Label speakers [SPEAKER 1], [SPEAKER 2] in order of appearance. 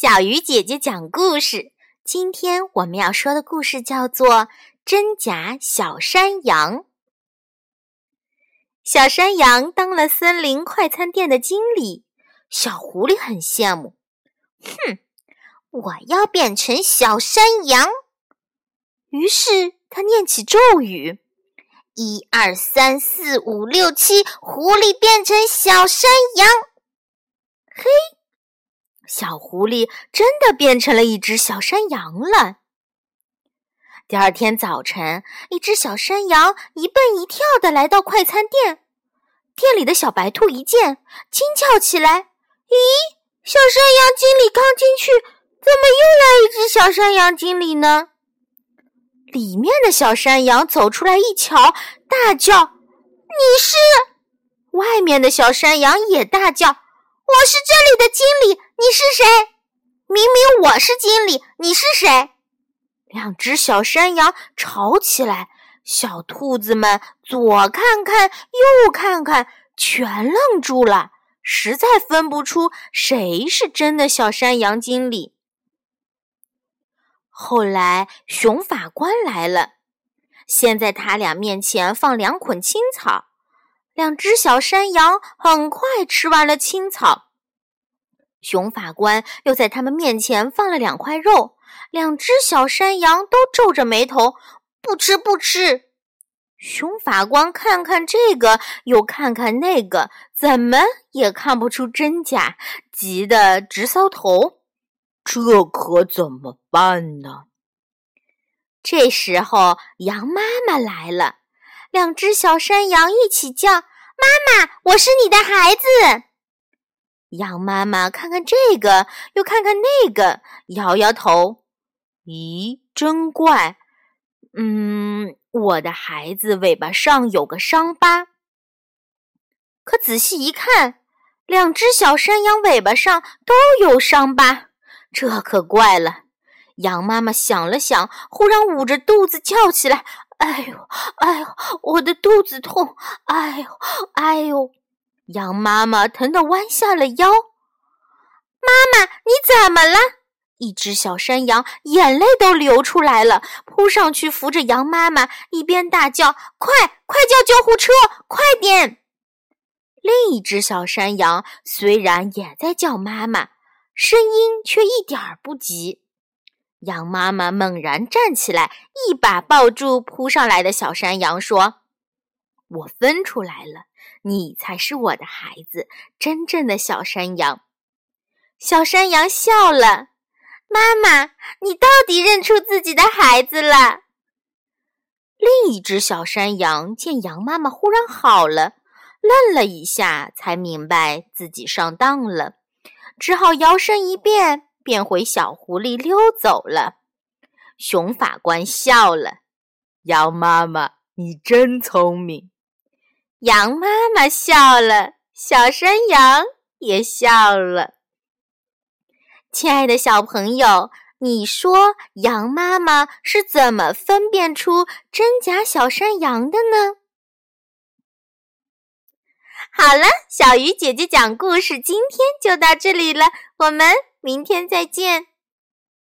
[SPEAKER 1] 小鱼姐姐讲故事。今天我们要说的故事叫做《真假小山羊》。小山羊当了森林快餐店的经理，小狐狸很羡慕。哼，我要变成小山羊。于是他念起咒语：一二三四五六七，狐狸变成小山羊。小狐狸真的变成了一只小山羊了。第二天早晨，一只小山羊一蹦一跳的来到快餐店，店里的小白兔一见，惊叫起来：“咦，小山羊经理刚进去，怎么又来一只小山羊经理呢？”里面的小山羊走出来一瞧，大叫：“你是！”外面的小山羊也大叫：“我是这里的经理。”你是谁？明明我是经理，你是谁？两只小山羊吵起来，小兔子们左看看右看看，全愣住了，实在分不出谁是真的小山羊经理。后来熊法官来了，先在他俩面前放两捆青草，两只小山羊很快吃完了青草。熊法官又在他们面前放了两块肉，两只小山羊都皱着眉头，不吃不吃。熊法官看看这个，又看看那个，怎么也看不出真假，急得直搔头。
[SPEAKER 2] 这可怎么办呢？
[SPEAKER 1] 这时候，羊妈妈来了，两只小山羊一起叫：“妈妈，我是你的孩子。”羊妈妈看看这个，又看看那个，摇摇头。
[SPEAKER 2] 咦，真怪！嗯，我的孩子尾巴上有个伤疤。
[SPEAKER 1] 可仔细一看，两只小山羊尾巴上都有伤疤，这可怪了。羊妈妈想了想，忽然捂着肚子叫起来：“哎呦，哎呦，我的肚子痛！哎呦，哎呦！”羊妈妈疼得弯下了腰。妈妈，你怎么了？一只小山羊眼泪都流出来了，扑上去扶着羊妈妈，一边大叫：“快，快叫救护车，快点！”另一只小山羊虽然也在叫妈妈，声音却一点儿不急。羊妈妈猛然站起来，一把抱住扑上来的小山羊，说：“我分出来了。”你才是我的孩子，真正的小山羊。小山羊笑了：“妈妈，你到底认出自己的孩子了？”另一只小山羊见羊妈妈忽然好了，愣了一下，才明白自己上当了，只好摇身一变，变回小狐狸溜走了。熊法官笑了：“
[SPEAKER 2] 羊妈妈，你真聪明。”
[SPEAKER 1] 羊妈妈笑了，小山羊也笑了。亲爱的小朋友，你说羊妈妈是怎么分辨出真假小山羊的呢？好了，小鱼姐姐讲故事，今天就到这里了，我们明天再见。